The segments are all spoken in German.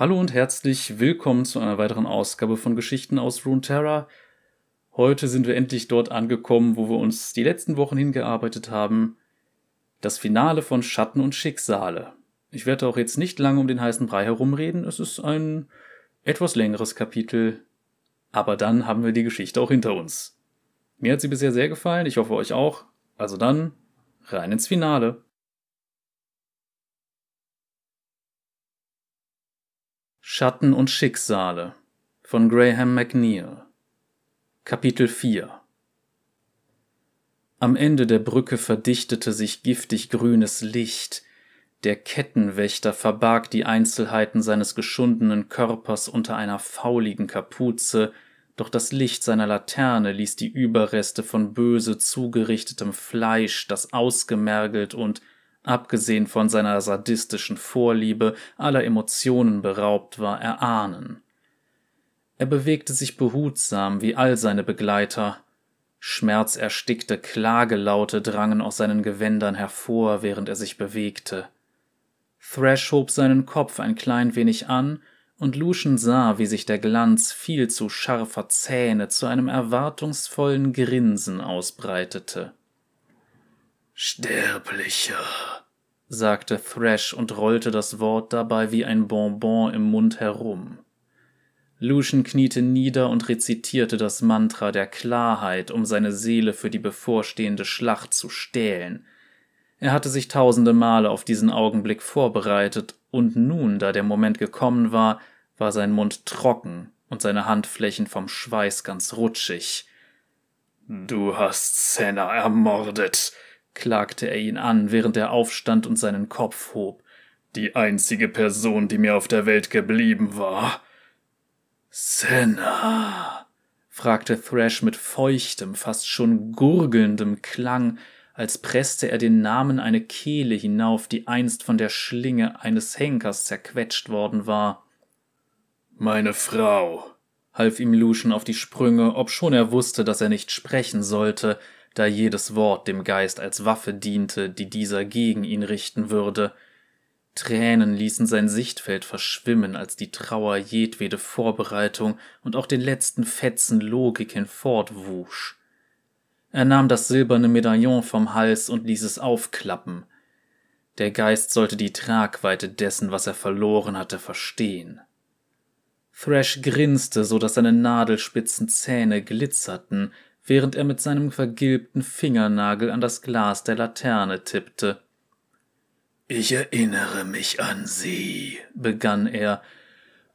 Hallo und herzlich willkommen zu einer weiteren Ausgabe von Geschichten aus Runeterra. Heute sind wir endlich dort angekommen, wo wir uns die letzten Wochen hingearbeitet haben. Das Finale von Schatten und Schicksale. Ich werde auch jetzt nicht lange um den heißen Brei herumreden. Es ist ein etwas längeres Kapitel. Aber dann haben wir die Geschichte auch hinter uns. Mir hat sie bisher sehr gefallen. Ich hoffe euch auch. Also dann rein ins Finale. Schatten und Schicksale von Graham McNeil Kapitel 4 Am Ende der Brücke verdichtete sich giftig grünes Licht. Der Kettenwächter verbarg die Einzelheiten seines geschundenen Körpers unter einer fauligen Kapuze, doch das Licht seiner Laterne ließ die Überreste von böse zugerichtetem Fleisch, das ausgemergelt und abgesehen von seiner sadistischen Vorliebe, aller Emotionen beraubt war, erahnen. Er bewegte sich behutsam wie all seine Begleiter. Schmerzerstickte Klagelaute drangen aus seinen Gewändern hervor, während er sich bewegte. Thrash hob seinen Kopf ein klein wenig an, und Lucian sah, wie sich der Glanz viel zu scharfer Zähne zu einem erwartungsvollen Grinsen ausbreitete. Sterblicher, sagte Thrash und rollte das Wort dabei wie ein Bonbon im Mund herum. Lucian kniete nieder und rezitierte das Mantra der Klarheit, um seine Seele für die bevorstehende Schlacht zu stählen. Er hatte sich tausende Male auf diesen Augenblick vorbereitet, und nun, da der Moment gekommen war, war sein Mund trocken und seine Handflächen vom Schweiß ganz rutschig. Du hast Senna ermordet, klagte er ihn an, während er aufstand und seinen Kopf hob. Die einzige Person, die mir auf der Welt geblieben war. Senna, fragte Thrash mit feuchtem, fast schon gurgelndem Klang, als presste er den Namen eine Kehle hinauf, die einst von der Schlinge eines Henkers zerquetscht worden war. Meine Frau, half ihm Lucian auf die Sprünge, obschon er wusste, dass er nicht sprechen sollte, da jedes Wort dem Geist als Waffe diente, die dieser gegen ihn richten würde. Tränen ließen sein Sichtfeld verschwimmen, als die Trauer jedwede Vorbereitung und auch den letzten Fetzen Logik hinfortwusch. Er nahm das silberne Medaillon vom Hals und ließ es aufklappen. Der Geist sollte die Tragweite dessen, was er verloren hatte, verstehen. Thrash grinste, so dass seine nadelspitzen Zähne glitzerten, während er mit seinem vergilbten Fingernagel an das Glas der Laterne tippte. Ich erinnere mich an sie, begann er,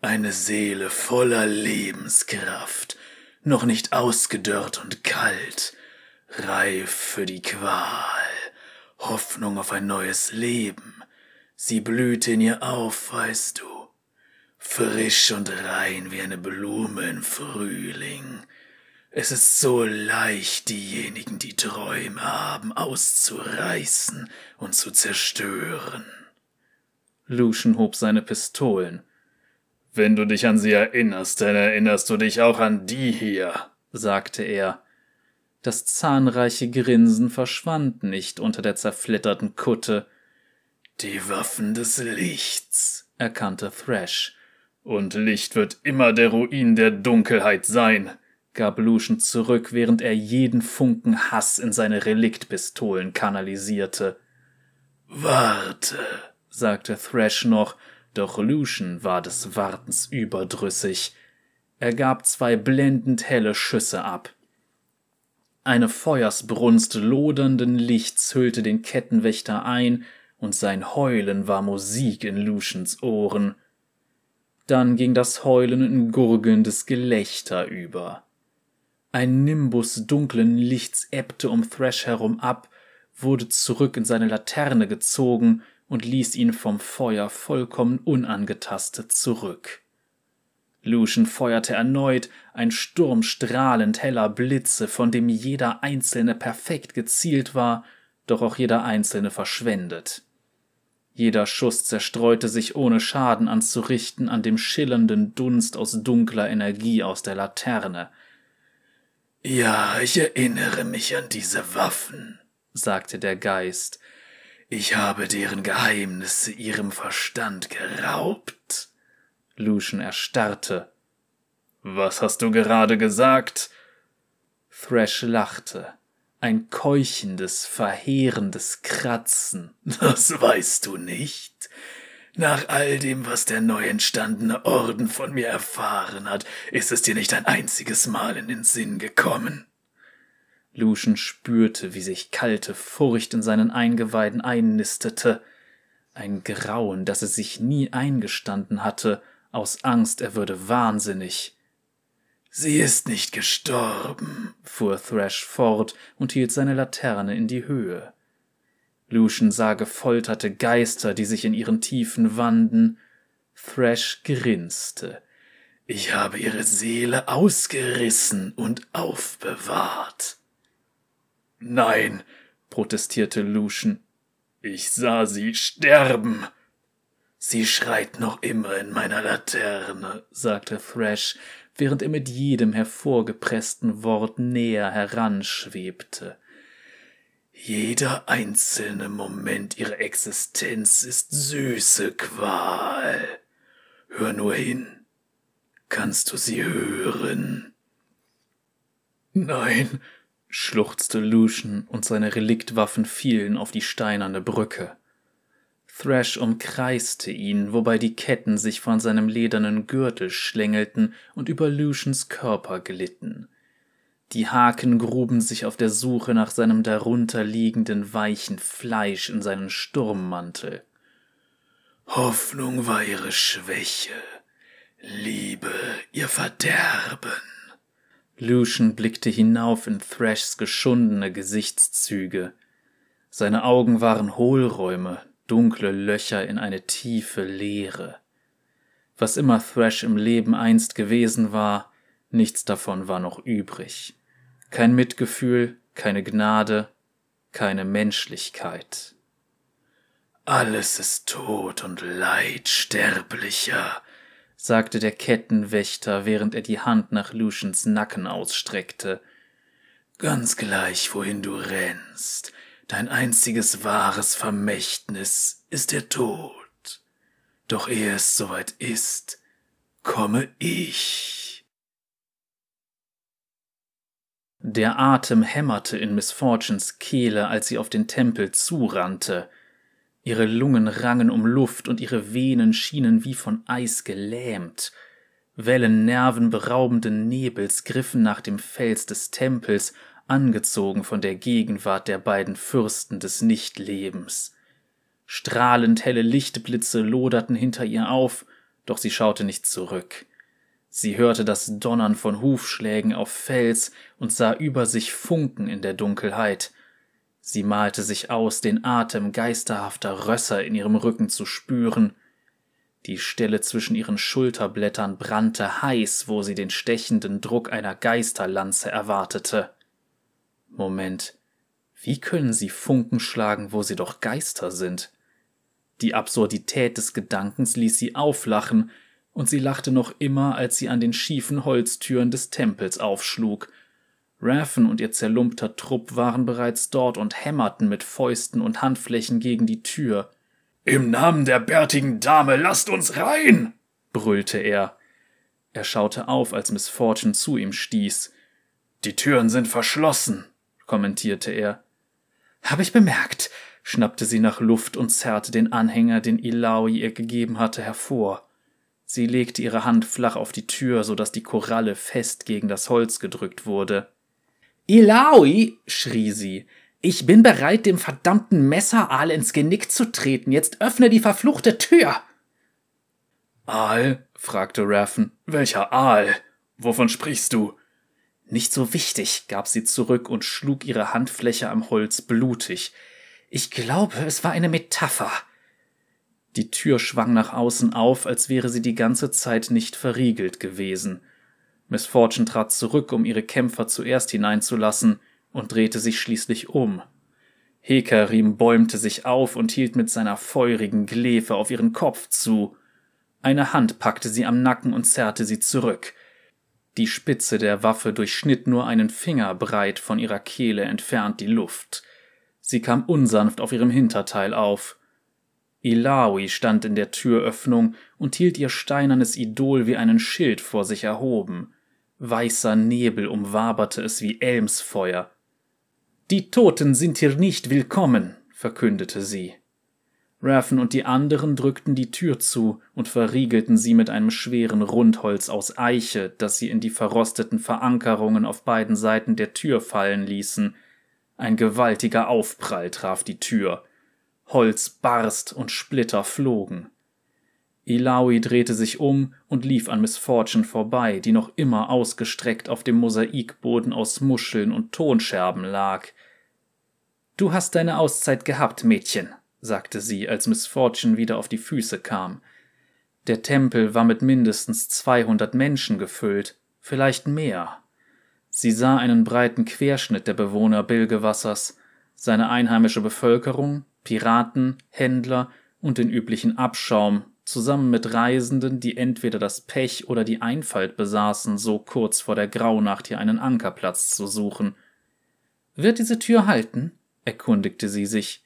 eine Seele voller Lebenskraft, noch nicht ausgedörrt und kalt, reif für die Qual, Hoffnung auf ein neues Leben. Sie blühte in ihr auf, weißt du, frisch und rein wie eine Blume im Frühling, es ist so leicht, diejenigen, die Träume haben, auszureißen und zu zerstören. Lucian hob seine Pistolen. Wenn du dich an sie erinnerst, dann erinnerst du dich auch an die hier, sagte er. Das zahnreiche Grinsen verschwand nicht unter der zerflitterten Kutte. Die Waffen des Lichts, erkannte Thrash. Und Licht wird immer der Ruin der Dunkelheit sein gab Lucian zurück, während er jeden Funken Hass in seine Reliktpistolen kanalisierte. Warte, sagte Thrash noch, doch Lucian war des Wartens überdrüssig. Er gab zwei blendend helle Schüsse ab. Eine Feuersbrunst lodernden Lichts hüllte den Kettenwächter ein, und sein Heulen war Musik in Lucians Ohren. Dann ging das Heulen in gurgelndes Gelächter über. Ein Nimbus dunklen Lichts ebbte um Thrash herum ab, wurde zurück in seine Laterne gezogen und ließ ihn vom Feuer vollkommen unangetastet zurück. Lucian feuerte erneut, ein Sturm strahlend heller Blitze, von dem jeder einzelne perfekt gezielt war, doch auch jeder einzelne verschwendet. Jeder Schuss zerstreute sich ohne Schaden anzurichten an dem schillernden Dunst aus dunkler Energie aus der Laterne – ja, ich erinnere mich an diese Waffen, sagte der Geist. Ich habe deren Geheimnisse ihrem Verstand geraubt. Lucian erstarrte. Was hast du gerade gesagt? Thrash lachte. Ein keuchendes, verheerendes Kratzen. Das weißt du nicht. Nach all dem, was der neu entstandene Orden von mir erfahren hat, ist es dir nicht ein einziges Mal in den Sinn gekommen. Lucian spürte, wie sich kalte Furcht in seinen Eingeweiden einnistete. Ein Grauen, das es sich nie eingestanden hatte, aus Angst, er würde wahnsinnig. Sie ist nicht gestorben, fuhr Thrash fort und hielt seine Laterne in die Höhe. Lucian sah gefolterte Geister, die sich in ihren Tiefen wanden. Thrash grinste. Ich habe ihre Seele ausgerissen und aufbewahrt. Nein, protestierte Lucian. Ich sah sie sterben. Sie schreit noch immer in meiner Laterne, sagte Thrash, während er mit jedem hervorgepressten Wort näher heranschwebte. Jeder einzelne Moment ihrer Existenz ist süße Qual. Hör nur hin. Kannst du sie hören? Nein, schluchzte Lucian und seine Reliktwaffen fielen auf die steinerne Brücke. Thrash umkreiste ihn, wobei die Ketten sich von seinem ledernen Gürtel schlängelten und über Lucians Körper glitten. Die Haken gruben sich auf der Suche nach seinem darunterliegenden weichen Fleisch in seinen Sturmmantel. Hoffnung war ihre Schwäche, Liebe ihr Verderben. Lucian blickte hinauf in Thrashs geschundene Gesichtszüge. Seine Augen waren Hohlräume, dunkle Löcher in eine tiefe Leere. Was immer Thrash im Leben einst gewesen war, nichts davon war noch übrig. Kein Mitgefühl, keine Gnade, keine Menschlichkeit. Alles ist Tod und Leid sterblicher, sagte der Kettenwächter, während er die Hand nach Lucians Nacken ausstreckte. Ganz gleich, wohin du rennst, dein einziges wahres Vermächtnis ist der Tod. Doch ehe es soweit ist, komme ich. Der Atem hämmerte in Miss Fortunes Kehle, als sie auf den Tempel zurannte. Ihre Lungen rangen um Luft und ihre Venen schienen wie von Eis gelähmt. Wellen nervenberaubenden Nebels griffen nach dem Fels des Tempels angezogen von der Gegenwart der beiden Fürsten des Nichtlebens. Strahlend helle Lichtblitze loderten hinter ihr auf, doch sie schaute nicht zurück. Sie hörte das Donnern von Hufschlägen auf Fels und sah über sich Funken in der Dunkelheit. Sie malte sich aus, den Atem geisterhafter Rösser in ihrem Rücken zu spüren. Die Stelle zwischen ihren Schulterblättern brannte heiß, wo sie den stechenden Druck einer Geisterlanze erwartete. Moment, wie können sie Funken schlagen, wo sie doch Geister sind? Die Absurdität des Gedankens ließ sie auflachen, und sie lachte noch immer, als sie an den schiefen Holztüren des Tempels aufschlug. Raffen und ihr zerlumpter Trupp waren bereits dort und hämmerten mit Fäusten und Handflächen gegen die Tür. Im Namen der bärtigen Dame lasst uns rein! brüllte er. Er schaute auf, als Miss Fortune zu ihm stieß. Die Türen sind verschlossen kommentierte er. Hab ich bemerkt, schnappte sie nach Luft und zerrte den Anhänger, den Ilaoi ihr gegeben hatte, hervor. Sie legte ihre Hand flach auf die Tür, so dass die Koralle fest gegen das Holz gedrückt wurde. Ilaoi, schrie sie, ich bin bereit, dem verdammten Messeraal ins Genick zu treten. Jetzt öffne die verfluchte Tür. Aal? fragte Raffen. Welcher Aal? Wovon sprichst du? Nicht so wichtig, gab sie zurück und schlug ihre Handfläche am Holz blutig. Ich glaube, es war eine Metapher. Die Tür schwang nach außen auf, als wäre sie die ganze Zeit nicht verriegelt gewesen. Miss Fortune trat zurück, um ihre Kämpfer zuerst hineinzulassen, und drehte sich schließlich um. Hekarim bäumte sich auf und hielt mit seiner feurigen Glefe auf ihren Kopf zu. Eine Hand packte sie am Nacken und zerrte sie zurück. Die Spitze der Waffe durchschnitt nur einen Finger breit von ihrer Kehle entfernt die Luft. Sie kam unsanft auf ihrem Hinterteil auf. Ilawi stand in der Türöffnung und hielt ihr steinernes Idol wie einen Schild vor sich erhoben. Weißer Nebel umwaberte es wie Elmsfeuer. Die Toten sind hier nicht willkommen, verkündete sie. Raffen und die anderen drückten die Tür zu und verriegelten sie mit einem schweren Rundholz aus Eiche, das sie in die verrosteten Verankerungen auf beiden Seiten der Tür fallen ließen. Ein gewaltiger Aufprall traf die Tür. Holz barst und Splitter flogen. Ilawi drehte sich um und lief an Miss Fortune vorbei, die noch immer ausgestreckt auf dem Mosaikboden aus Muscheln und Tonscherben lag. Du hast deine Auszeit gehabt, Mädchen, sagte sie, als Miss Fortune wieder auf die Füße kam. Der Tempel war mit mindestens zweihundert Menschen gefüllt, vielleicht mehr. Sie sah einen breiten Querschnitt der Bewohner Bilgewassers, seine einheimische Bevölkerung, Piraten, Händler und den üblichen Abschaum, zusammen mit Reisenden, die entweder das Pech oder die Einfalt besaßen, so kurz vor der Graunacht hier einen Ankerplatz zu suchen. Wird diese Tür halten? erkundigte sie sich.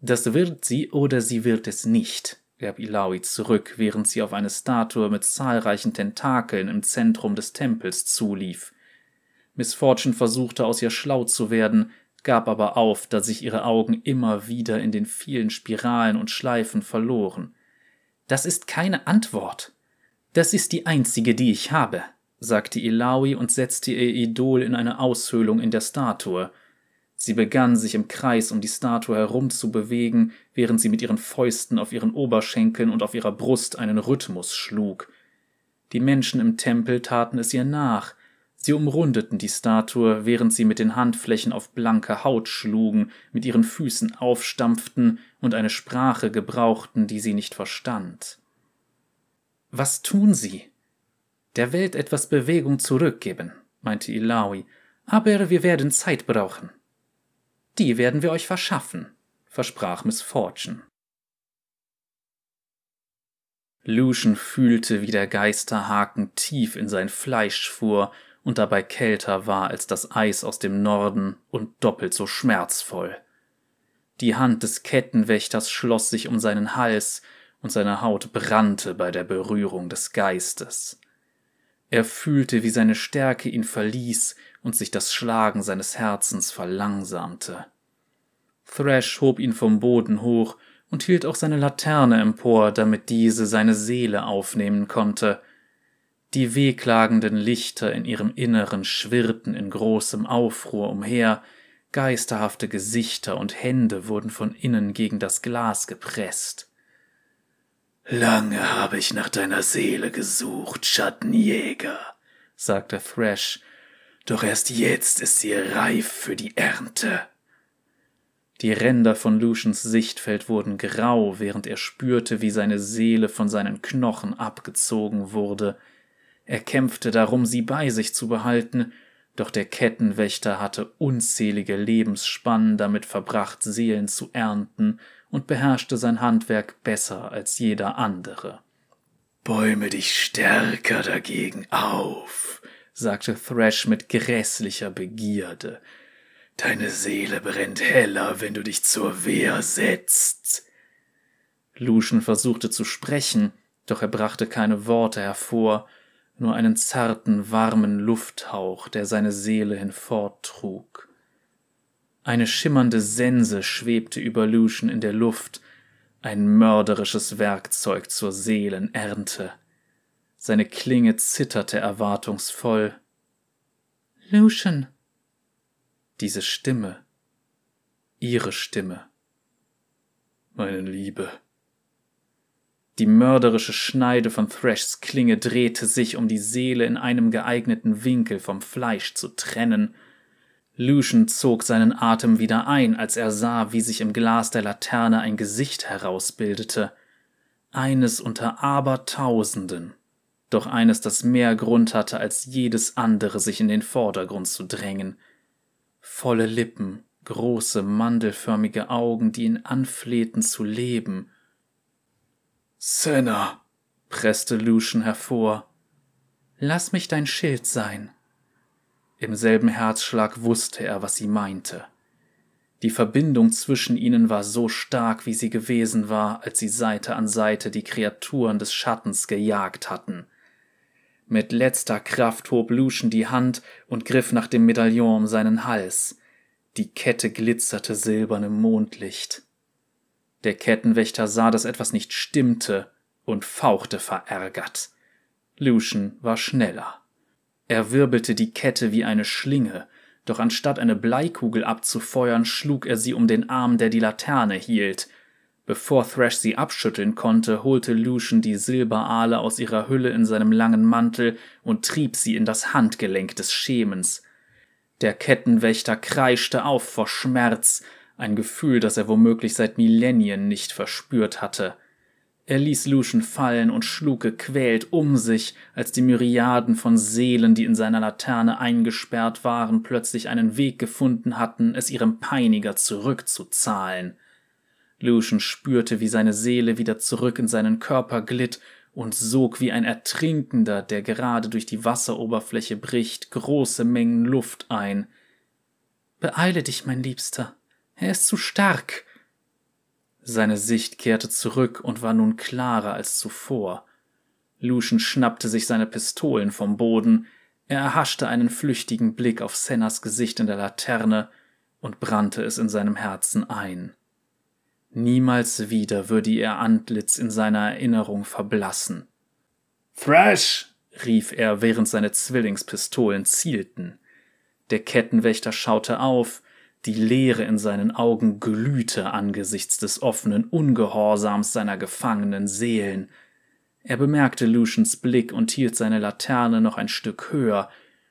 Das wird sie oder sie wird es nicht, gab Ilawi zurück, während sie auf eine Statue mit zahlreichen Tentakeln im Zentrum des Tempels zulief. Miss Fortune versuchte aus ihr schlau zu werden, gab aber auf, da sich ihre Augen immer wieder in den vielen Spiralen und Schleifen verloren. Das ist keine Antwort. Das ist die einzige, die ich habe, sagte Ilawi und setzte ihr Idol in eine Aushöhlung in der Statue. Sie begann sich im Kreis um die Statue herumzubewegen, während sie mit ihren Fäusten auf ihren Oberschenkeln und auf ihrer Brust einen Rhythmus schlug. Die Menschen im Tempel taten es ihr nach, Sie umrundeten die Statue, während sie mit den Handflächen auf blanke Haut schlugen, mit ihren Füßen aufstampften und eine Sprache gebrauchten, die sie nicht verstand. Was tun Sie? Der Welt etwas Bewegung zurückgeben, meinte Ilawi, aber wir werden Zeit brauchen. Die werden wir euch verschaffen, versprach Miss Fortune. Lucian fühlte, wie der Geisterhaken tief in sein Fleisch fuhr und dabei kälter war als das Eis aus dem Norden und doppelt so schmerzvoll. Die Hand des Kettenwächters schloss sich um seinen Hals, und seine Haut brannte bei der Berührung des Geistes. Er fühlte, wie seine Stärke ihn verließ und sich das Schlagen seines Herzens verlangsamte. Thrash hob ihn vom Boden hoch und hielt auch seine Laterne empor, damit diese seine Seele aufnehmen konnte, die wehklagenden Lichter in ihrem Inneren schwirrten in großem Aufruhr umher, geisterhafte Gesichter und Hände wurden von innen gegen das Glas gepresst. Lange habe ich nach deiner Seele gesucht, Schattenjäger, sagte Thrash, doch erst jetzt ist sie reif für die Ernte. Die Ränder von Lucians Sichtfeld wurden grau, während er spürte, wie seine Seele von seinen Knochen abgezogen wurde, er kämpfte darum, sie bei sich zu behalten, doch der Kettenwächter hatte unzählige Lebensspannen damit verbracht, Seelen zu ernten und beherrschte sein Handwerk besser als jeder andere. Bäume dich stärker dagegen auf, sagte Thrash mit grässlicher Begierde. Deine Seele brennt heller, wenn du dich zur Wehr setzt. Lucian versuchte zu sprechen, doch er brachte keine Worte hervor, nur einen zarten, warmen Lufthauch, der seine Seele hinforttrug. Eine schimmernde Sense schwebte über Lucian in der Luft, ein mörderisches Werkzeug zur Seelenernte. Seine Klinge zitterte erwartungsvoll. Lucian. Diese Stimme. Ihre Stimme. Meine Liebe. Die mörderische Schneide von Thrashs Klinge drehte sich, um die Seele in einem geeigneten Winkel vom Fleisch zu trennen. Lucian zog seinen Atem wieder ein, als er sah, wie sich im Glas der Laterne ein Gesicht herausbildete. Eines unter Abertausenden. Doch eines, das mehr Grund hatte als jedes andere, sich in den Vordergrund zu drängen. Volle Lippen, große mandelförmige Augen, die ihn anflehten zu leben, Senna, presste Lucian hervor. Lass mich dein Schild sein. Im selben Herzschlag wusste er, was sie meinte. Die Verbindung zwischen ihnen war so stark, wie sie gewesen war, als sie Seite an Seite die Kreaturen des Schattens gejagt hatten. Mit letzter Kraft hob Lucian die Hand und griff nach dem Medaillon um seinen Hals. Die Kette glitzerte silbern im Mondlicht. Der Kettenwächter sah, dass etwas nicht stimmte und fauchte verärgert. Lucian war schneller. Er wirbelte die Kette wie eine Schlinge, doch anstatt eine Bleikugel abzufeuern, schlug er sie um den Arm, der die Laterne hielt. Bevor Thrash sie abschütteln konnte, holte Lucian die Silberaale aus ihrer Hülle in seinem langen Mantel und trieb sie in das Handgelenk des Schemens. Der Kettenwächter kreischte auf vor Schmerz, ein Gefühl, das er womöglich seit Millennien nicht verspürt hatte. Er ließ Lucian fallen und schlug gequält um sich, als die Myriaden von Seelen, die in seiner Laterne eingesperrt waren, plötzlich einen Weg gefunden hatten, es ihrem Peiniger zurückzuzahlen. Lucian spürte, wie seine Seele wieder zurück in seinen Körper glitt und sog wie ein Ertrinkender, der gerade durch die Wasseroberfläche bricht, große Mengen Luft ein. Beeile dich, mein Liebster. Er ist zu stark. Seine Sicht kehrte zurück und war nun klarer als zuvor. Lucian schnappte sich seine Pistolen vom Boden, er erhaschte einen flüchtigen Blick auf Sennas Gesicht in der Laterne und brannte es in seinem Herzen ein. Niemals wieder würde ihr Antlitz in seiner Erinnerung verblassen. Thrash! rief er, während seine Zwillingspistolen zielten. Der Kettenwächter schaute auf, die Leere in seinen Augen glühte angesichts des offenen Ungehorsams seiner gefangenen Seelen. Er bemerkte Lucians Blick und hielt seine Laterne noch ein Stück höher,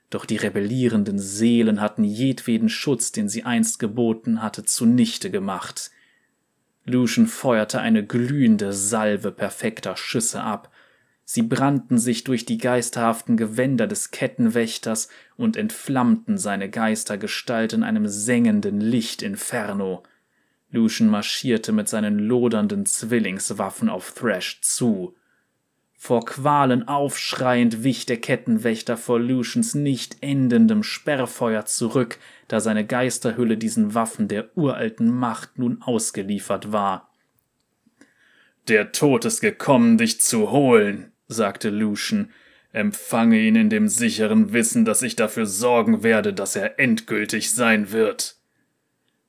doch die rebellierenden Seelen hatten jedweden Schutz, den sie einst geboten hatte, zunichte gemacht. Lucian feuerte eine glühende Salve perfekter Schüsse ab, Sie brannten sich durch die geisterhaften Gewänder des Kettenwächters und entflammten seine Geistergestalt in einem sengenden Lichtinferno. Lucian marschierte mit seinen lodernden Zwillingswaffen auf Thrash zu. Vor Qualen aufschreiend wich der Kettenwächter vor Lucians nicht endendem Sperrfeuer zurück, da seine Geisterhülle diesen Waffen der uralten Macht nun ausgeliefert war. Der Tod ist gekommen, dich zu holen, sagte Lucian, empfange ihn in dem sicheren Wissen, dass ich dafür sorgen werde, dass er endgültig sein wird.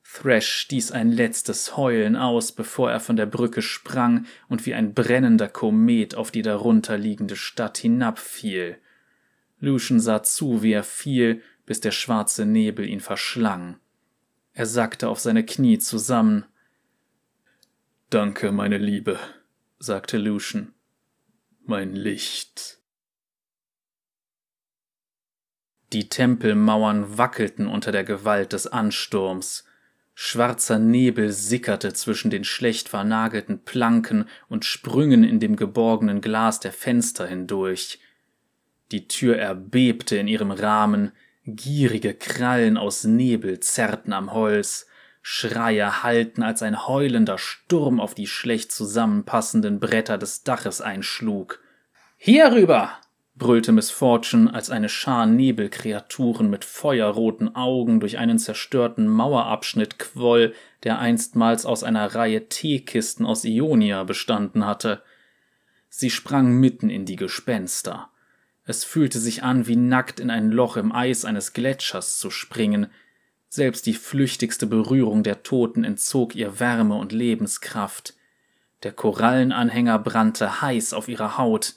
Thrash stieß ein letztes Heulen aus, bevor er von der Brücke sprang und wie ein brennender Komet auf die darunter liegende Stadt hinabfiel. Lucian sah zu, wie er fiel, bis der schwarze Nebel ihn verschlang. Er sackte auf seine Knie zusammen. Danke, meine Liebe, sagte Lucian mein Licht. Die Tempelmauern wackelten unter der Gewalt des Ansturms. Schwarzer Nebel sickerte zwischen den schlecht vernagelten Planken und Sprüngen in dem geborgenen Glas der Fenster hindurch. Die Tür erbebte in ihrem Rahmen, gierige Krallen aus Nebel zerrten am Holz, Schreie hallten, als ein heulender Sturm auf die schlecht zusammenpassenden Bretter des Daches einschlug. Hier rüber! Brüllte Miss Fortune, als eine Schar Nebelkreaturen mit feuerroten Augen durch einen zerstörten Mauerabschnitt quoll, der einstmals aus einer Reihe Teekisten aus Ionia bestanden hatte. Sie sprang mitten in die Gespenster. Es fühlte sich an, wie nackt in ein Loch im Eis eines Gletschers zu springen, selbst die flüchtigste Berührung der Toten entzog ihr Wärme und Lebenskraft. Der Korallenanhänger brannte heiß auf ihrer Haut.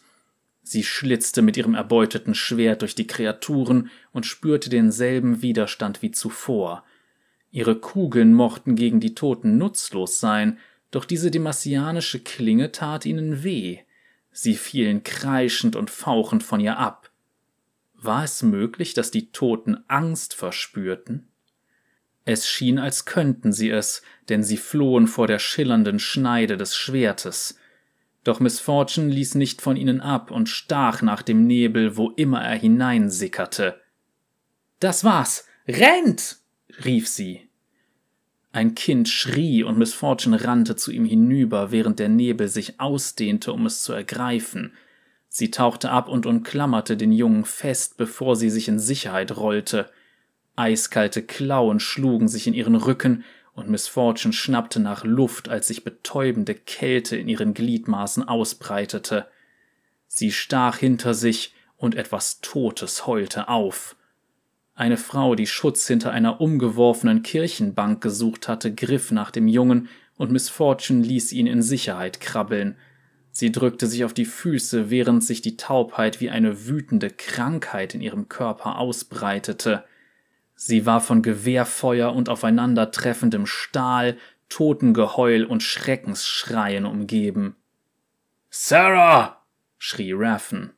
Sie schlitzte mit ihrem erbeuteten Schwert durch die Kreaturen und spürte denselben Widerstand wie zuvor. Ihre Kugeln mochten gegen die Toten nutzlos sein, doch diese demasianische Klinge tat ihnen weh. Sie fielen kreischend und fauchend von ihr ab. War es möglich, dass die Toten Angst verspürten? Es schien, als könnten sie es, denn sie flohen vor der schillernden Schneide des Schwertes. Doch Miss Fortune ließ nicht von ihnen ab und stach nach dem Nebel, wo immer er hineinsickerte. Das war's. Rennt! rief sie. Ein Kind schrie und Miss Fortune rannte zu ihm hinüber, während der Nebel sich ausdehnte, um es zu ergreifen. Sie tauchte ab und umklammerte den Jungen fest, bevor sie sich in Sicherheit rollte. Eiskalte Klauen schlugen sich in ihren Rücken, und Miss Fortune schnappte nach Luft, als sich betäubende Kälte in ihren Gliedmaßen ausbreitete. Sie stach hinter sich, und etwas Totes heulte auf. Eine Frau, die Schutz hinter einer umgeworfenen Kirchenbank gesucht hatte, griff nach dem Jungen, und Miss Fortune ließ ihn in Sicherheit krabbeln. Sie drückte sich auf die Füße, während sich die Taubheit wie eine wütende Krankheit in ihrem Körper ausbreitete. Sie war von Gewehrfeuer und aufeinandertreffendem Stahl, Totengeheul und Schreckensschreien umgeben. Sarah! schrie Raffen.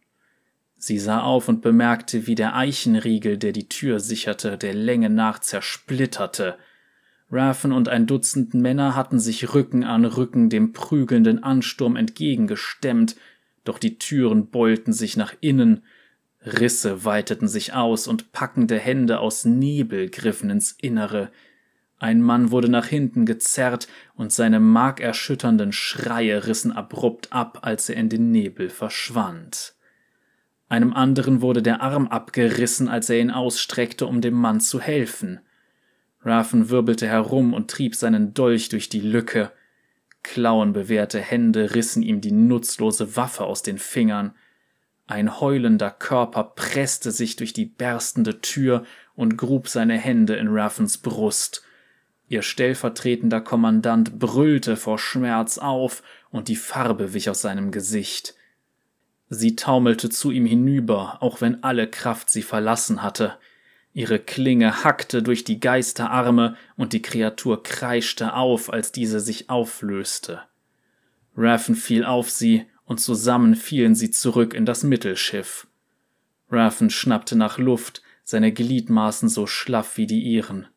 Sie sah auf und bemerkte, wie der Eichenriegel, der die Tür sicherte, der Länge nach zersplitterte. Raffen und ein Dutzend Männer hatten sich Rücken an Rücken dem prügelnden Ansturm entgegengestemmt, doch die Türen beulten sich nach innen, Risse weiteten sich aus und packende Hände aus Nebel griffen ins Innere. Ein Mann wurde nach hinten gezerrt und seine markerschütternden Schreie rissen abrupt ab, als er in den Nebel verschwand. Einem anderen wurde der Arm abgerissen, als er ihn ausstreckte, um dem Mann zu helfen. Raffen wirbelte herum und trieb seinen Dolch durch die Lücke. Klauenbewehrte Hände rissen ihm die nutzlose Waffe aus den Fingern. Ein heulender Körper presste sich durch die berstende Tür und grub seine Hände in Raffens Brust. Ihr stellvertretender Kommandant brüllte vor Schmerz auf, und die Farbe wich aus seinem Gesicht. Sie taumelte zu ihm hinüber, auch wenn alle Kraft sie verlassen hatte. Ihre Klinge hackte durch die Geisterarme, und die Kreatur kreischte auf, als diese sich auflöste. Raffen fiel auf sie, und zusammen fielen sie zurück in das Mittelschiff. Raffen schnappte nach Luft, seine Gliedmaßen so schlaff wie die ihren.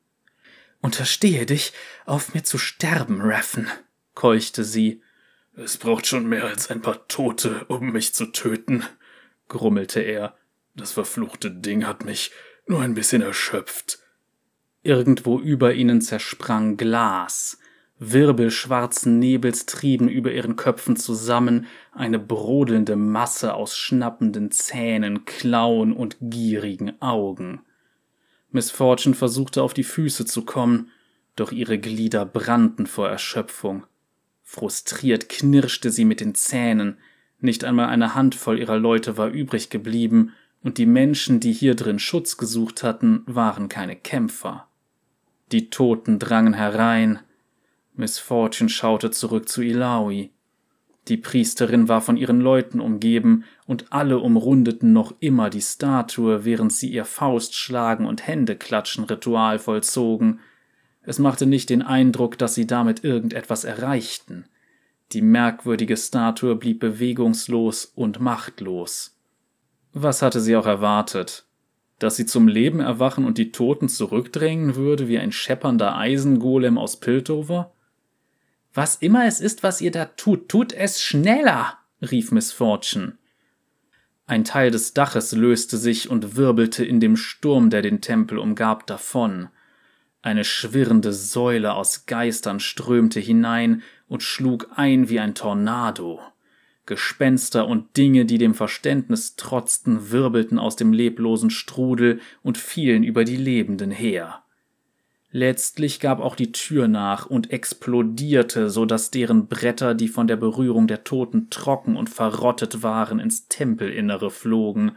Unterstehe dich, auf mir zu sterben, Raffen, keuchte sie. Es braucht schon mehr als ein paar Tote, um mich zu töten, grummelte er. Das verfluchte Ding hat mich nur ein bisschen erschöpft. Irgendwo über ihnen zersprang Glas, Wirbel schwarzen Nebels trieben über ihren Köpfen zusammen, eine brodelnde Masse aus schnappenden Zähnen, Klauen und gierigen Augen. Miss Fortune versuchte auf die Füße zu kommen, doch ihre Glieder brannten vor Erschöpfung. Frustriert knirschte sie mit den Zähnen, nicht einmal eine Handvoll ihrer Leute war übrig geblieben, und die Menschen, die hier drin Schutz gesucht hatten, waren keine Kämpfer. Die Toten drangen herein, Miss Fortune schaute zurück zu Ilaoi. Die Priesterin war von ihren Leuten umgeben, und alle umrundeten noch immer die Statue, während sie ihr Faustschlagen und Händeklatschen Ritual vollzogen. Es machte nicht den Eindruck, dass sie damit irgendetwas erreichten. Die merkwürdige Statue blieb bewegungslos und machtlos. Was hatte sie auch erwartet? Dass sie zum Leben erwachen und die Toten zurückdrängen würde wie ein scheppernder Eisengolem aus Piltover? Was immer es ist, was ihr da tut, tut es schneller, rief Miss Fortune. Ein Teil des Daches löste sich und wirbelte in dem Sturm, der den Tempel umgab, davon. Eine schwirrende Säule aus Geistern strömte hinein und schlug ein wie ein Tornado. Gespenster und Dinge, die dem Verständnis trotzten, wirbelten aus dem leblosen Strudel und fielen über die Lebenden her. Letztlich gab auch die Tür nach und explodierte, so dass deren Bretter, die von der Berührung der Toten trocken und verrottet waren, ins Tempelinnere flogen.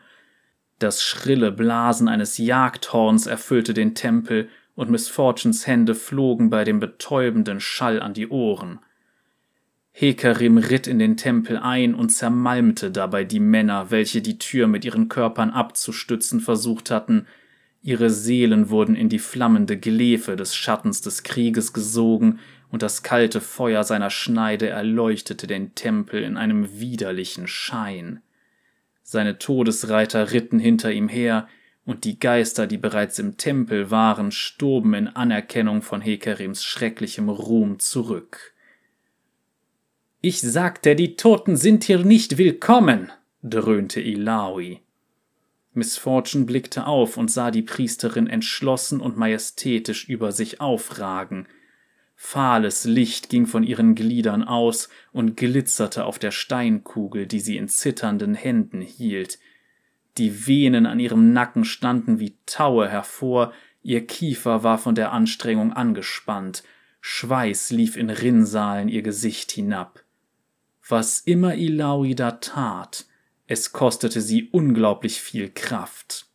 Das schrille Blasen eines Jagdhorns erfüllte den Tempel, und Miss Fortunes Hände flogen bei dem betäubenden Schall an die Ohren. Hekarim ritt in den Tempel ein und zermalmte dabei die Männer, welche die Tür mit ihren Körpern abzustützen versucht hatten, Ihre Seelen wurden in die flammende Glefe des Schattens des Krieges gesogen, und das kalte Feuer seiner Schneide erleuchtete den Tempel in einem widerlichen Schein. Seine Todesreiter ritten hinter ihm her, und die Geister, die bereits im Tempel waren, stoben in Anerkennung von Hekerims schrecklichem Ruhm zurück. Ich sagte, die Toten sind hier nicht willkommen, dröhnte Ilaoi. Miss Fortune blickte auf und sah die Priesterin entschlossen und majestätisch über sich aufragen. Fahles Licht ging von ihren Gliedern aus und glitzerte auf der Steinkugel, die sie in zitternden Händen hielt. Die Venen an ihrem Nacken standen wie Taue hervor, ihr Kiefer war von der Anstrengung angespannt, Schweiß lief in Rinnsalen ihr Gesicht hinab. Was immer Ilaui da tat, es kostete sie unglaublich viel Kraft.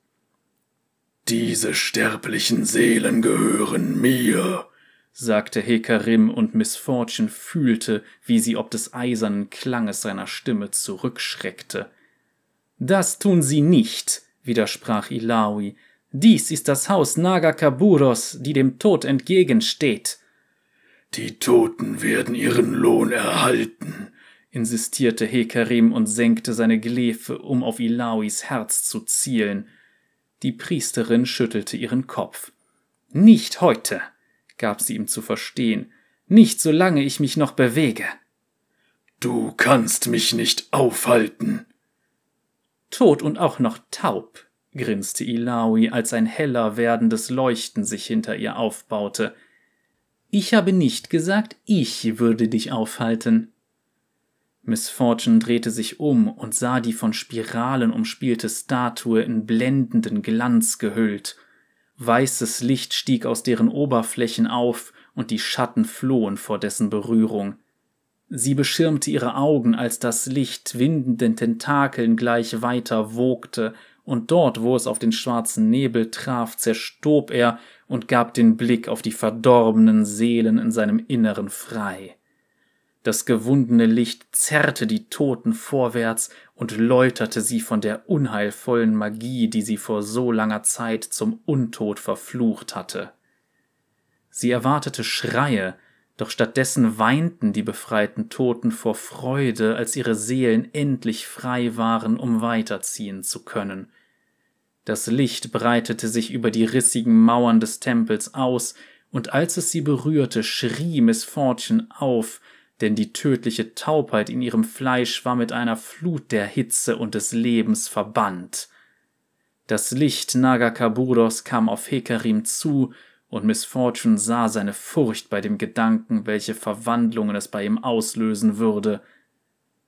Diese sterblichen Seelen gehören mir, sagte Hekarim, und Miss Fortune fühlte, wie sie ob des eisernen Klanges seiner Stimme zurückschreckte. Das tun sie nicht, widersprach Ilaui. Dies ist das Haus Nagakaburos, die dem Tod entgegensteht. Die Toten werden ihren Lohn erhalten, insistierte Hekarim und senkte seine Glefe, um auf Ilauis Herz zu zielen. Die Priesterin schüttelte ihren Kopf. Nicht heute, gab sie ihm zu verstehen, nicht solange ich mich noch bewege. Du kannst mich nicht aufhalten. Tot und auch noch taub, grinste Ilaui, als ein heller werdendes Leuchten sich hinter ihr aufbaute. Ich habe nicht gesagt, ich würde dich aufhalten. Miss Fortune drehte sich um und sah die von Spiralen umspielte Statue in blendenden Glanz gehüllt. Weißes Licht stieg aus deren Oberflächen auf und die Schatten flohen vor dessen Berührung. Sie beschirmte ihre Augen, als das Licht windenden Tentakeln gleich weiter wogte, und dort, wo es auf den schwarzen Nebel traf, zerstob er und gab den Blick auf die verdorbenen Seelen in seinem Inneren frei. Das gewundene Licht zerrte die Toten vorwärts und läuterte sie von der unheilvollen Magie, die sie vor so langer Zeit zum Untod verflucht hatte. Sie erwartete Schreie, doch stattdessen weinten die befreiten Toten vor Freude, als ihre Seelen endlich frei waren, um weiterziehen zu können. Das Licht breitete sich über die rissigen Mauern des Tempels aus, und als es sie berührte, schrie Miss Fortune auf, denn die tödliche Taubheit in ihrem Fleisch war mit einer Flut der Hitze und des Lebens verbannt. Das Licht Nagakaburos kam auf Hekarim zu, und Miss Fortune sah seine Furcht bei dem Gedanken, welche Verwandlungen es bei ihm auslösen würde.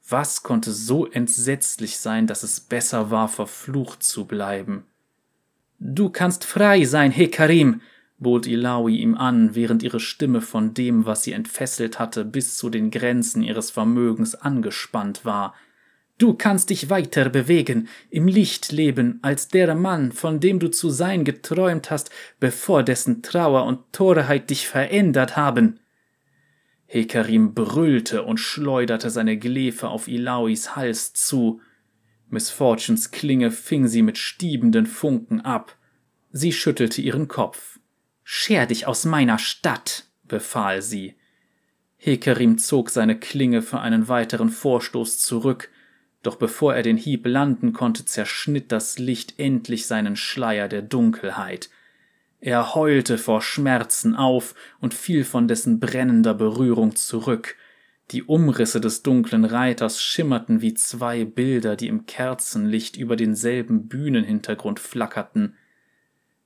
Was konnte so entsetzlich sein, dass es besser war, verflucht zu bleiben? Du kannst frei sein, Hekarim, bot Ilaui ihm an, während ihre Stimme von dem, was sie entfesselt hatte, bis zu den Grenzen ihres Vermögens angespannt war. Du kannst dich weiter bewegen, im Licht leben, als der Mann, von dem du zu sein geträumt hast, bevor dessen Trauer und Torheit dich verändert haben. Hekarim brüllte und schleuderte seine Glefe auf Ilauis Hals zu. Miss Fortunes Klinge fing sie mit stiebenden Funken ab. Sie schüttelte ihren Kopf. Scher dich aus meiner Stadt, befahl sie. Hekarim zog seine Klinge für einen weiteren Vorstoß zurück, doch bevor er den Hieb landen konnte, zerschnitt das Licht endlich seinen Schleier der Dunkelheit. Er heulte vor Schmerzen auf und fiel von dessen brennender Berührung zurück. Die Umrisse des dunklen Reiters schimmerten wie zwei Bilder, die im Kerzenlicht über denselben Bühnenhintergrund flackerten.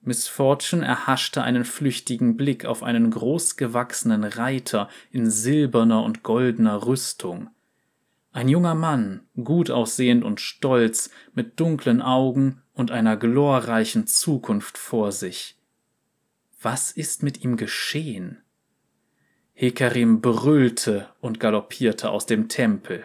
Miss Fortune erhaschte einen flüchtigen Blick auf einen großgewachsenen Reiter in silberner und goldener Rüstung. Ein junger Mann, gut aussehend und stolz, mit dunklen Augen und einer glorreichen Zukunft vor sich. Was ist mit ihm geschehen? Hekarim brüllte und galoppierte aus dem Tempel.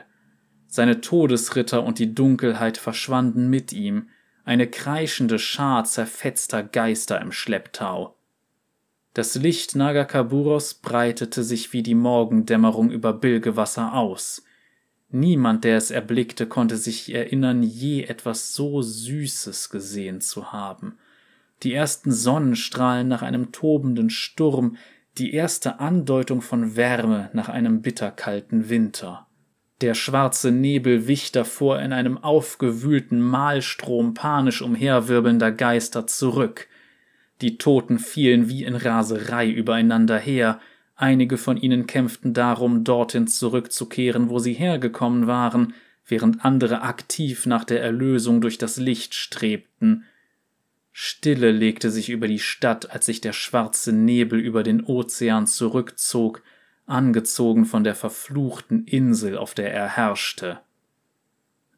Seine Todesritter und die Dunkelheit verschwanden mit ihm, eine kreischende Schar zerfetzter Geister im Schlepptau. Das Licht Nagakaburos breitete sich wie die Morgendämmerung über Bilgewasser aus, Niemand, der es erblickte, konnte sich erinnern, je etwas so Süßes gesehen zu haben. Die ersten Sonnenstrahlen nach einem tobenden Sturm, die erste Andeutung von Wärme nach einem bitterkalten Winter. Der schwarze Nebel wich davor in einem aufgewühlten Mahlstrom panisch umherwirbelnder Geister zurück. Die Toten fielen wie in Raserei übereinander her, Einige von ihnen kämpften darum, dorthin zurückzukehren, wo sie hergekommen waren, während andere aktiv nach der Erlösung durch das Licht strebten. Stille legte sich über die Stadt, als sich der schwarze Nebel über den Ozean zurückzog, angezogen von der verfluchten Insel, auf der er herrschte.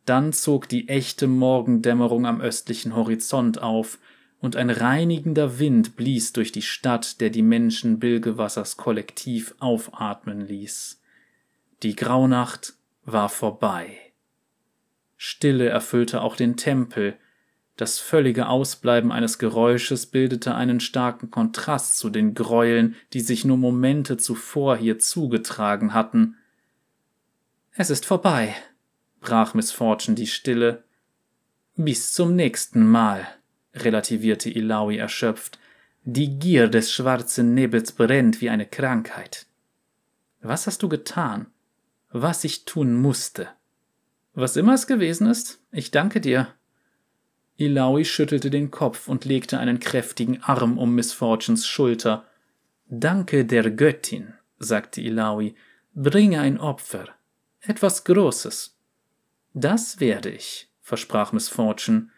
Dann zog die echte Morgendämmerung am östlichen Horizont auf, und ein reinigender Wind blies durch die Stadt, der die Menschen Bilgewassers kollektiv aufatmen ließ. Die Graunacht war vorbei. Stille erfüllte auch den Tempel, das völlige Ausbleiben eines Geräusches bildete einen starken Kontrast zu den Gräueln, die sich nur Momente zuvor hier zugetragen hatten. Es ist vorbei, brach Miss Fortune die Stille. Bis zum nächsten Mal, relativierte Ilaui erschöpft. Die Gier des schwarzen Nebels brennt wie eine Krankheit. Was hast du getan? Was ich tun musste. Was immer es gewesen ist, ich danke dir. Ilaui schüttelte den Kopf und legte einen kräftigen Arm um Miss Fortunes Schulter. Danke der Göttin, sagte Ilaui, bringe ein Opfer. Etwas Großes. Das werde ich, versprach Miss Fortune.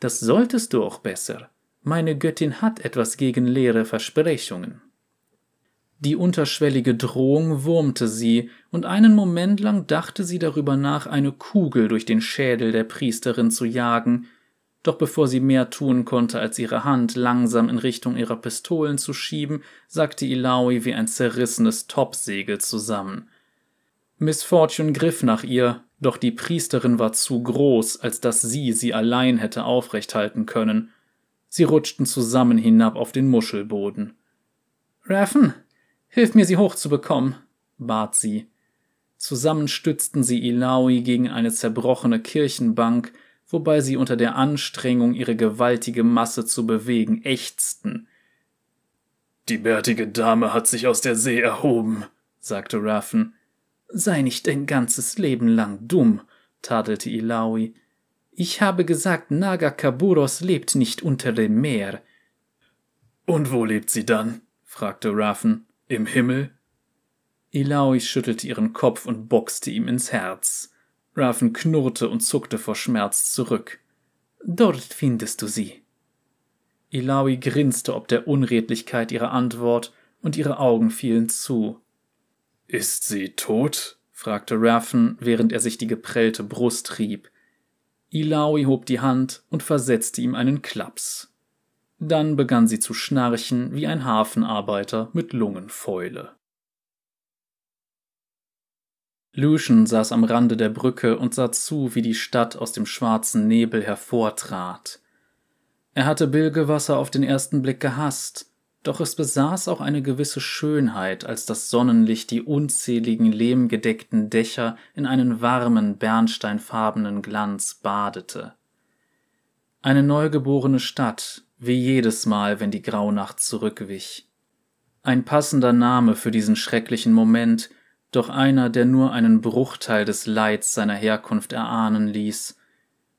Das solltest du auch besser. Meine Göttin hat etwas gegen leere Versprechungen. Die unterschwellige Drohung wurmte sie, und einen Moment lang dachte sie darüber nach, eine Kugel durch den Schädel der Priesterin zu jagen, doch bevor sie mehr tun konnte, als ihre Hand langsam in Richtung ihrer Pistolen zu schieben, sagte Ilaui wie ein zerrissenes Topsegel zusammen. Miss Fortune griff nach ihr, doch die Priesterin war zu groß, als dass sie sie allein hätte aufrecht halten können. Sie rutschten zusammen hinab auf den Muschelboden. Raffen, hilf mir, sie hochzubekommen, bat sie. Zusammen stützten sie Ilaui gegen eine zerbrochene Kirchenbank, wobei sie unter der Anstrengung, ihre gewaltige Masse zu bewegen, ächzten. Die bärtige Dame hat sich aus der See erhoben, sagte Raffen. Sei nicht dein ganzes Leben lang dumm, tadelte Ilaui. Ich habe gesagt, Naga Kaburos lebt nicht unter dem Meer. Und wo lebt sie dann? fragte Raffen. Im Himmel? Ilaui schüttelte ihren Kopf und boxte ihm ins Herz. Raven knurrte und zuckte vor Schmerz zurück. Dort findest du sie. Ilawi grinste ob der Unredlichkeit ihrer Antwort, und ihre Augen fielen zu. Ist sie tot? fragte Raffen, während er sich die geprellte Brust rieb. Ilawi hob die Hand und versetzte ihm einen Klaps. Dann begann sie zu schnarchen wie ein Hafenarbeiter mit Lungenfäule. Lucian saß am Rande der Brücke und sah zu, wie die Stadt aus dem schwarzen Nebel hervortrat. Er hatte Bilgewasser auf den ersten Blick gehasst, doch es besaß auch eine gewisse Schönheit, als das Sonnenlicht die unzähligen lehmgedeckten Dächer in einen warmen, bernsteinfarbenen Glanz badete. Eine neugeborene Stadt, wie jedes Mal, wenn die Graunacht zurückwich. Ein passender Name für diesen schrecklichen Moment, doch einer, der nur einen Bruchteil des Leids seiner Herkunft erahnen ließ.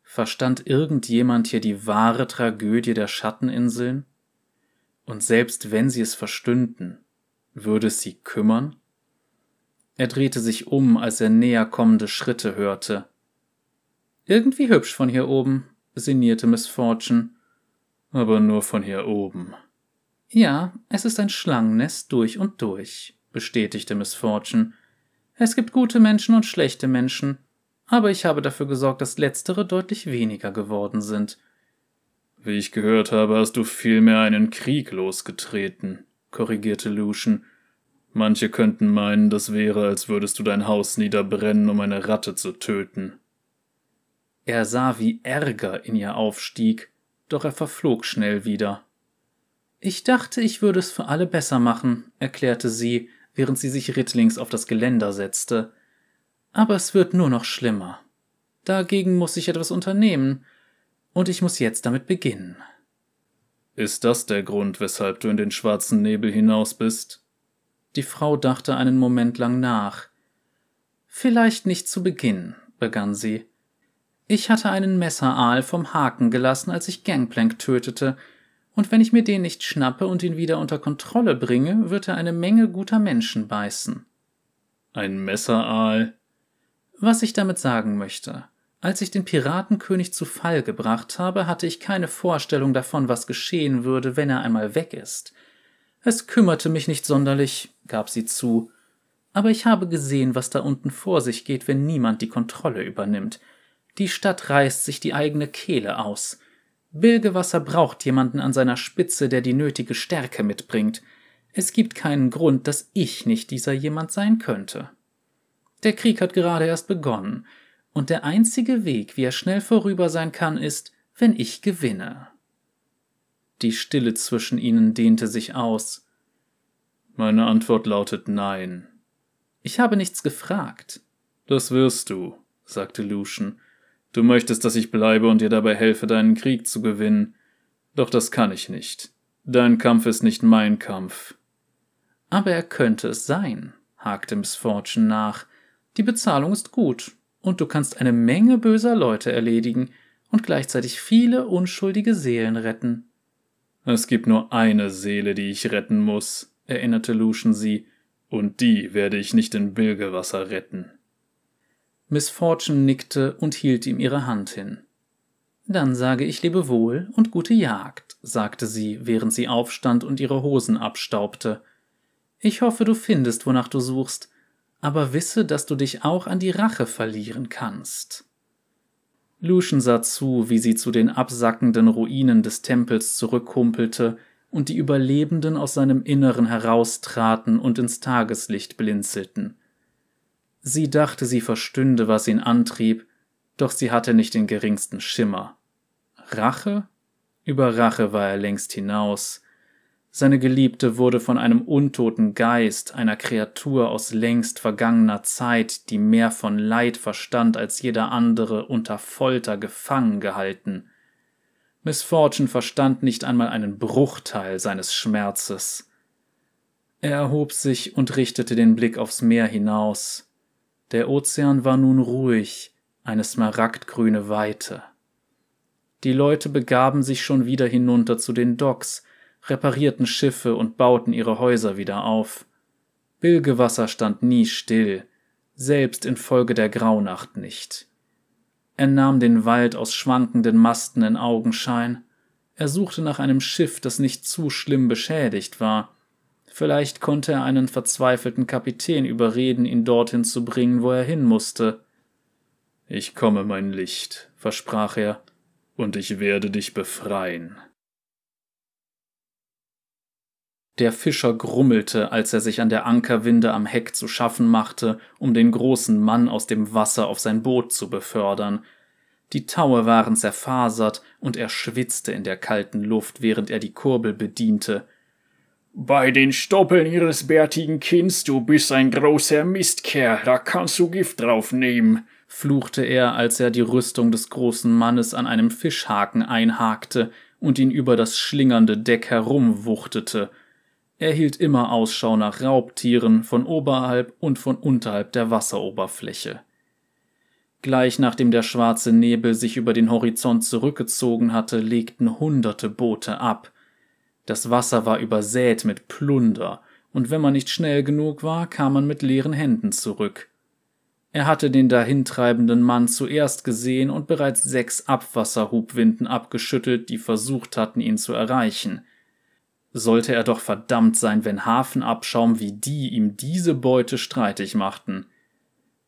Verstand irgendjemand hier die wahre Tragödie der Schatteninseln? Und selbst wenn sie es verstünden, würde es sie kümmern? Er drehte sich um, als er näher kommende Schritte hörte. Irgendwie hübsch von hier oben, sinnierte Miss Fortune. Aber nur von hier oben. Ja, es ist ein Schlangennest durch und durch bestätigte Miss Fortune. Es gibt gute Menschen und schlechte Menschen, aber ich habe dafür gesorgt, dass letztere deutlich weniger geworden sind. Wie ich gehört habe, hast du vielmehr einen Krieg losgetreten, korrigierte Lucian. Manche könnten meinen, das wäre, als würdest du dein Haus niederbrennen, um eine Ratte zu töten. Er sah, wie Ärger in ihr aufstieg, doch er verflog schnell wieder. Ich dachte, ich würde es für alle besser machen, erklärte sie, während sie sich rittlings auf das Geländer setzte. Aber es wird nur noch schlimmer. Dagegen muss ich etwas unternehmen, und ich muss jetzt damit beginnen. Ist das der Grund, weshalb du in den schwarzen Nebel hinaus bist? Die Frau dachte einen Moment lang nach. Vielleicht nicht zu Beginn, begann sie. Ich hatte einen Messeraal vom Haken gelassen, als ich Gangplank tötete, und wenn ich mir den nicht schnappe und ihn wieder unter Kontrolle bringe, wird er eine Menge guter Menschen beißen. Ein Messeraal? Was ich damit sagen möchte. Als ich den Piratenkönig zu Fall gebracht habe, hatte ich keine Vorstellung davon, was geschehen würde, wenn er einmal weg ist. Es kümmerte mich nicht sonderlich, gab sie zu, aber ich habe gesehen, was da unten vor sich geht, wenn niemand die Kontrolle übernimmt. Die Stadt reißt sich die eigene Kehle aus. Bilgewasser braucht jemanden an seiner Spitze, der die nötige Stärke mitbringt. Es gibt keinen Grund, dass ich nicht dieser jemand sein könnte. Der Krieg hat gerade erst begonnen, und der einzige Weg, wie er schnell vorüber sein kann, ist, wenn ich gewinne. Die Stille zwischen ihnen dehnte sich aus. Meine Antwort lautet Nein. Ich habe nichts gefragt. Das wirst du, sagte Lucian. Du möchtest, dass ich bleibe und dir dabei helfe, deinen Krieg zu gewinnen. Doch das kann ich nicht. Dein Kampf ist nicht mein Kampf. Aber er könnte es sein, hakte Miss Fortune nach. Die Bezahlung ist gut, und du kannst eine Menge böser Leute erledigen und gleichzeitig viele unschuldige Seelen retten. Es gibt nur eine Seele, die ich retten muss, erinnerte Lucian sie, und die werde ich nicht in Bilgewasser retten. Miss Fortune nickte und hielt ihm ihre Hand hin. Dann sage ich Lebewohl und gute Jagd, sagte sie, während sie aufstand und ihre Hosen abstaubte. Ich hoffe, du findest, wonach du suchst, aber wisse, dass du dich auch an die Rache verlieren kannst. Lucian sah zu, wie sie zu den absackenden Ruinen des Tempels zurückkumpelte und die Überlebenden aus seinem Inneren heraustraten und ins Tageslicht blinzelten. Sie dachte, sie verstünde, was ihn antrieb, doch sie hatte nicht den geringsten Schimmer. Rache? Über Rache war er längst hinaus. Seine Geliebte wurde von einem untoten Geist, einer Kreatur aus längst vergangener Zeit, die mehr von Leid verstand als jeder andere, unter Folter gefangen gehalten. Miss Fortune verstand nicht einmal einen Bruchteil seines Schmerzes. Er erhob sich und richtete den Blick aufs Meer hinaus. Der Ozean war nun ruhig, eine smaragdgrüne Weite. Die Leute begaben sich schon wieder hinunter zu den Docks, reparierten Schiffe und bauten ihre Häuser wieder auf. Bilgewasser stand nie still, selbst infolge der Graunacht nicht. Er nahm den Wald aus schwankenden Masten in Augenschein. Er suchte nach einem Schiff, das nicht zu schlimm beschädigt war. Vielleicht konnte er einen verzweifelten Kapitän überreden, ihn dorthin zu bringen, wo er hin musste. Ich komme, mein Licht, versprach er, und ich werde dich befreien. Der Fischer grummelte, als er sich an der Ankerwinde am Heck zu schaffen machte, um den großen Mann aus dem Wasser auf sein Boot zu befördern. Die Taue waren zerfasert, und er schwitzte in der kalten Luft, während er die Kurbel bediente. Bei den Stoppeln ihres bärtigen Kinds, du bist ein großer Mistkerl, da kannst du Gift draufnehmen, fluchte er, als er die Rüstung des großen Mannes an einem Fischhaken einhakte und ihn über das schlingernde Deck herumwuchtete. Er hielt immer Ausschau nach Raubtieren von oberhalb und von unterhalb der Wasseroberfläche. Gleich nachdem der schwarze Nebel sich über den Horizont zurückgezogen hatte, legten hunderte Boote ab, das Wasser war übersät mit Plunder, und wenn man nicht schnell genug war, kam man mit leeren Händen zurück. Er hatte den dahintreibenden Mann zuerst gesehen und bereits sechs Abwasserhubwinden abgeschüttelt, die versucht hatten, ihn zu erreichen. Sollte er doch verdammt sein, wenn Hafenabschaum wie die ihm diese Beute streitig machten.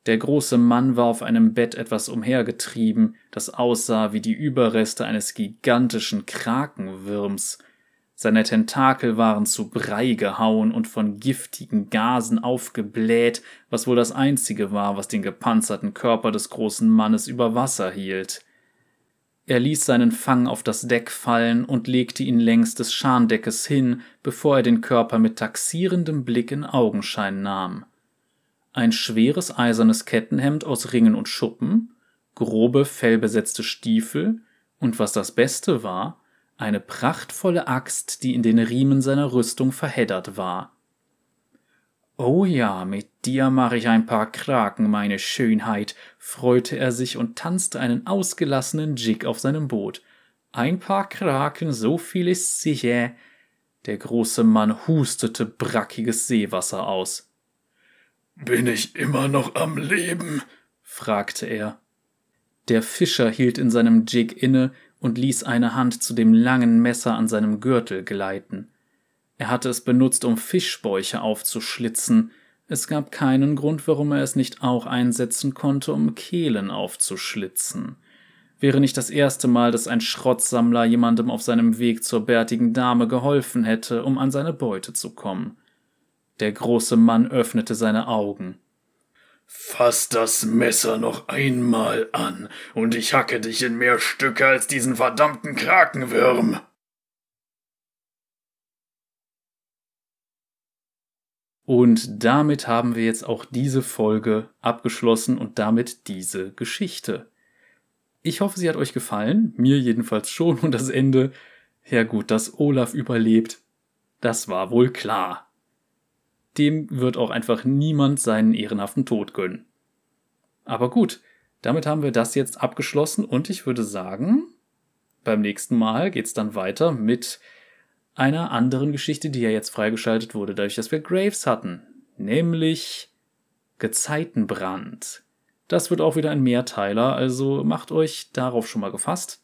Der große Mann war auf einem Bett etwas umhergetrieben, das aussah wie die Überreste eines gigantischen Krakenwürms, seine Tentakel waren zu Brei gehauen und von giftigen Gasen aufgebläht, was wohl das einzige war, was den gepanzerten Körper des großen Mannes über Wasser hielt. Er ließ seinen Fang auf das Deck fallen und legte ihn längs des Scharndeckes hin, bevor er den Körper mit taxierendem Blick in Augenschein nahm. Ein schweres eisernes Kettenhemd aus Ringen und Schuppen, grobe fellbesetzte Stiefel und was das Beste war, eine prachtvolle Axt, die in den Riemen seiner Rüstung verheddert war. Oh ja, mit dir mache ich ein paar Kraken, meine Schönheit, freute er sich und tanzte einen ausgelassenen Jig auf seinem Boot. Ein paar Kraken, so viel ist sicher. Der große Mann hustete brackiges Seewasser aus. Bin ich immer noch am Leben? fragte er. Der Fischer hielt in seinem Jig inne, und ließ eine Hand zu dem langen Messer an seinem Gürtel gleiten. Er hatte es benutzt, um Fischbäuche aufzuschlitzen. Es gab keinen Grund, warum er es nicht auch einsetzen konnte, um Kehlen aufzuschlitzen. Wäre nicht das erste Mal, dass ein Schrottsammler jemandem auf seinem Weg zur bärtigen Dame geholfen hätte, um an seine Beute zu kommen. Der große Mann öffnete seine Augen. Fass das Messer noch einmal an, und ich hacke dich in mehr Stücke als diesen verdammten Krakenwürm. Und damit haben wir jetzt auch diese Folge abgeschlossen und damit diese Geschichte. Ich hoffe, sie hat euch gefallen, mir jedenfalls schon und das Ende, ja gut, dass Olaf überlebt, das war wohl klar. Dem wird auch einfach niemand seinen ehrenhaften Tod gönnen. Aber gut, damit haben wir das jetzt abgeschlossen und ich würde sagen, beim nächsten Mal geht's dann weiter mit einer anderen Geschichte, die ja jetzt freigeschaltet wurde, dadurch, dass wir Graves hatten, nämlich Gezeitenbrand. Das wird auch wieder ein Mehrteiler, also macht euch darauf schon mal gefasst.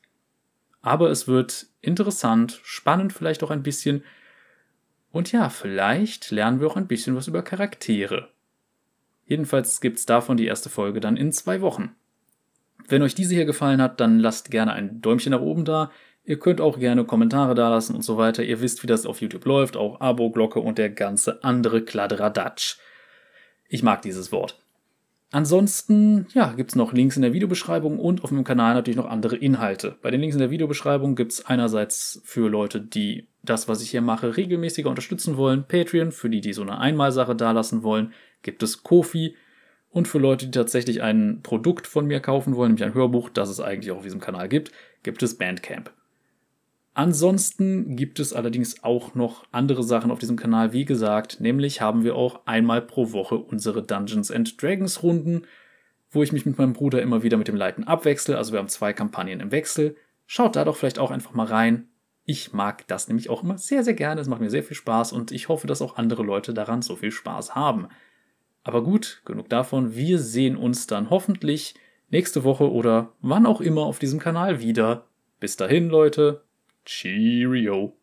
Aber es wird interessant, spannend vielleicht auch ein bisschen. Und ja, vielleicht lernen wir auch ein bisschen was über Charaktere. Jedenfalls gibt's davon die erste Folge dann in zwei Wochen. Wenn euch diese hier gefallen hat, dann lasst gerne ein Däumchen nach oben da. Ihr könnt auch gerne Kommentare dalassen und so weiter. Ihr wisst, wie das auf YouTube läuft, auch Abo, Glocke und der ganze andere Kladderadatsch. Ich mag dieses Wort. Ansonsten, ja, gibt's noch Links in der Videobeschreibung und auf meinem Kanal natürlich noch andere Inhalte. Bei den Links in der Videobeschreibung gibt's einerseits für Leute, die das, was ich hier mache, regelmäßiger unterstützen wollen, Patreon, für die, die so eine Einmalsache dalassen wollen, gibt es Kofi. Und für Leute, die tatsächlich ein Produkt von mir kaufen wollen, nämlich ein Hörbuch, das es eigentlich auch auf diesem Kanal gibt, gibt es Bandcamp. Ansonsten gibt es allerdings auch noch andere Sachen auf diesem Kanal, wie gesagt, nämlich haben wir auch einmal pro Woche unsere Dungeons and Dragons Runden, wo ich mich mit meinem Bruder immer wieder mit dem Leiten abwechsle, also wir haben zwei Kampagnen im Wechsel. Schaut da doch vielleicht auch einfach mal rein. Ich mag das nämlich auch immer sehr, sehr gerne, es macht mir sehr viel Spaß und ich hoffe, dass auch andere Leute daran so viel Spaß haben. Aber gut, genug davon, wir sehen uns dann hoffentlich nächste Woche oder wann auch immer auf diesem Kanal wieder. Bis dahin, Leute, Cheerio.